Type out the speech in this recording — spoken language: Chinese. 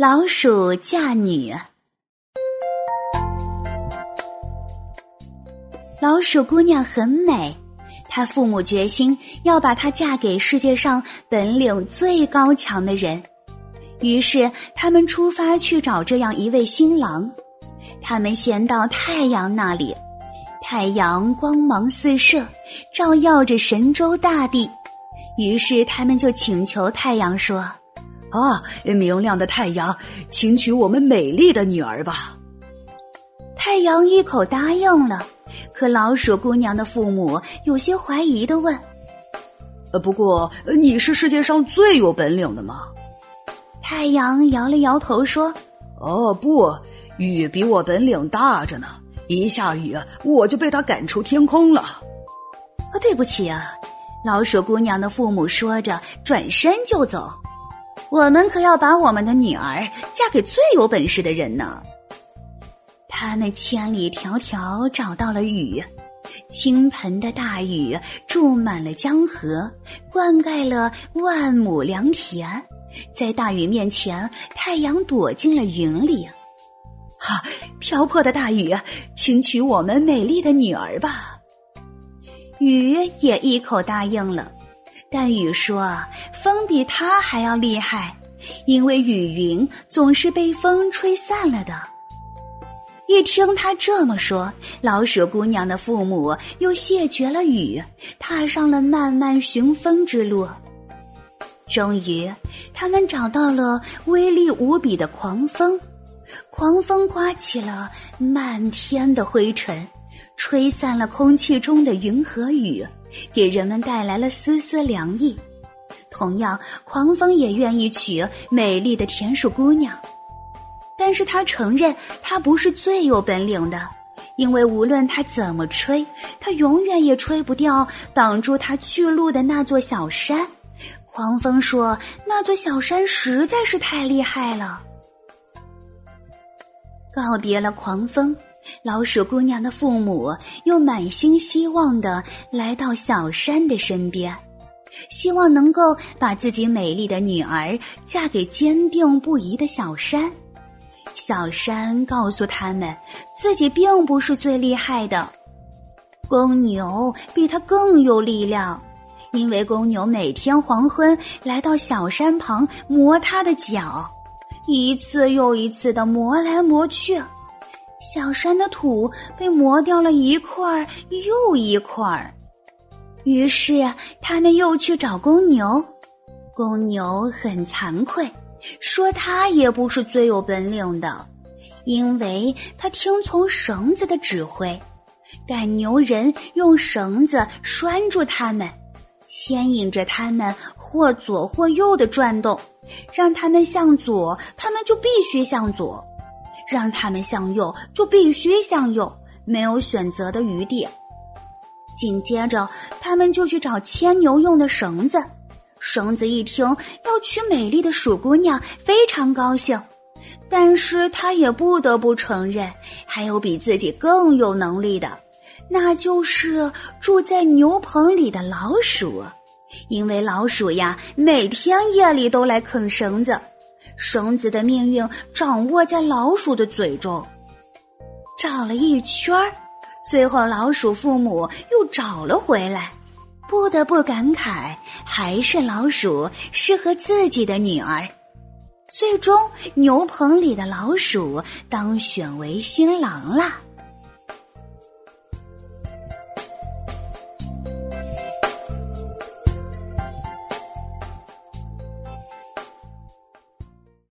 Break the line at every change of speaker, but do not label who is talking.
老鼠嫁女。老鼠姑娘很美，她父母决心要把她嫁给世界上本领最高强的人。于是，他们出发去找这样一位新郎。他们先到太阳那里，太阳光芒四射，照耀着神州大地。于是，他们就请求太阳说。
啊，明亮的太阳，请娶我们美丽的女儿吧！
太阳一口答应了，可老鼠姑娘的父母有些怀疑的问：“
呃，不过你是世界上最有本领的吗？”
太阳摇了摇头说：“
哦，不，雨比我本领大着呢，一下雨我就被他赶出天空了。”
啊，对不起啊！老鼠姑娘的父母说着，转身就走。我们可要把我们的女儿嫁给最有本事的人呢。他们千里迢迢找到了雨，倾盆的大雨注满了江河，灌溉了万亩良田。在大雨面前，太阳躲进了云里。
哈，瓢泼的大雨，请娶我们美丽的女儿吧。
雨也一口答应了。但雨说：“风比它还要厉害，因为雨云总是被风吹散了的。”一听他这么说，老鼠姑娘的父母又谢绝了雨，踏上了漫漫寻风之路。终于，他们找到了威力无比的狂风，狂风刮起了漫天的灰尘，吹散了空气中的云和雨。给人们带来了丝丝凉意。同样，狂风也愿意娶美丽的田鼠姑娘，但是他承认他不是最有本领的，因为无论他怎么吹，他永远也吹不掉挡住他去路的那座小山。狂风说：“那座小山实在是太厉害了。”告别了狂风。老鼠姑娘的父母又满心希望的来到小山的身边，希望能够把自己美丽的女儿嫁给坚定不移的小山。小山告诉他们，自己并不是最厉害的，公牛比他更有力量，因为公牛每天黄昏来到小山旁磨他的脚，一次又一次的磨来磨去。小山的土被磨掉了一块儿又一块儿于是他们又去找公牛。公牛很惭愧，说他也不是最有本领的，因为他听从绳子的指挥，赶牛人用绳子拴住他们，牵引着他们或左或右的转动，让他们向左，他们就必须向左。让他们向右，就必须向右，没有选择的余地。紧接着，他们就去找牵牛用的绳子。绳子一听要娶美丽的鼠姑娘，非常高兴。但是他也不得不承认，还有比自己更有能力的，那就是住在牛棚里的老鼠。因为老鼠呀，每天夜里都来啃绳子。绳子的命运掌握在老鼠的嘴中。找了一圈儿，最后老鼠父母又找了回来，不得不感慨，还是老鼠适合自己的女儿。最终，牛棚里的老鼠当选为新郎了。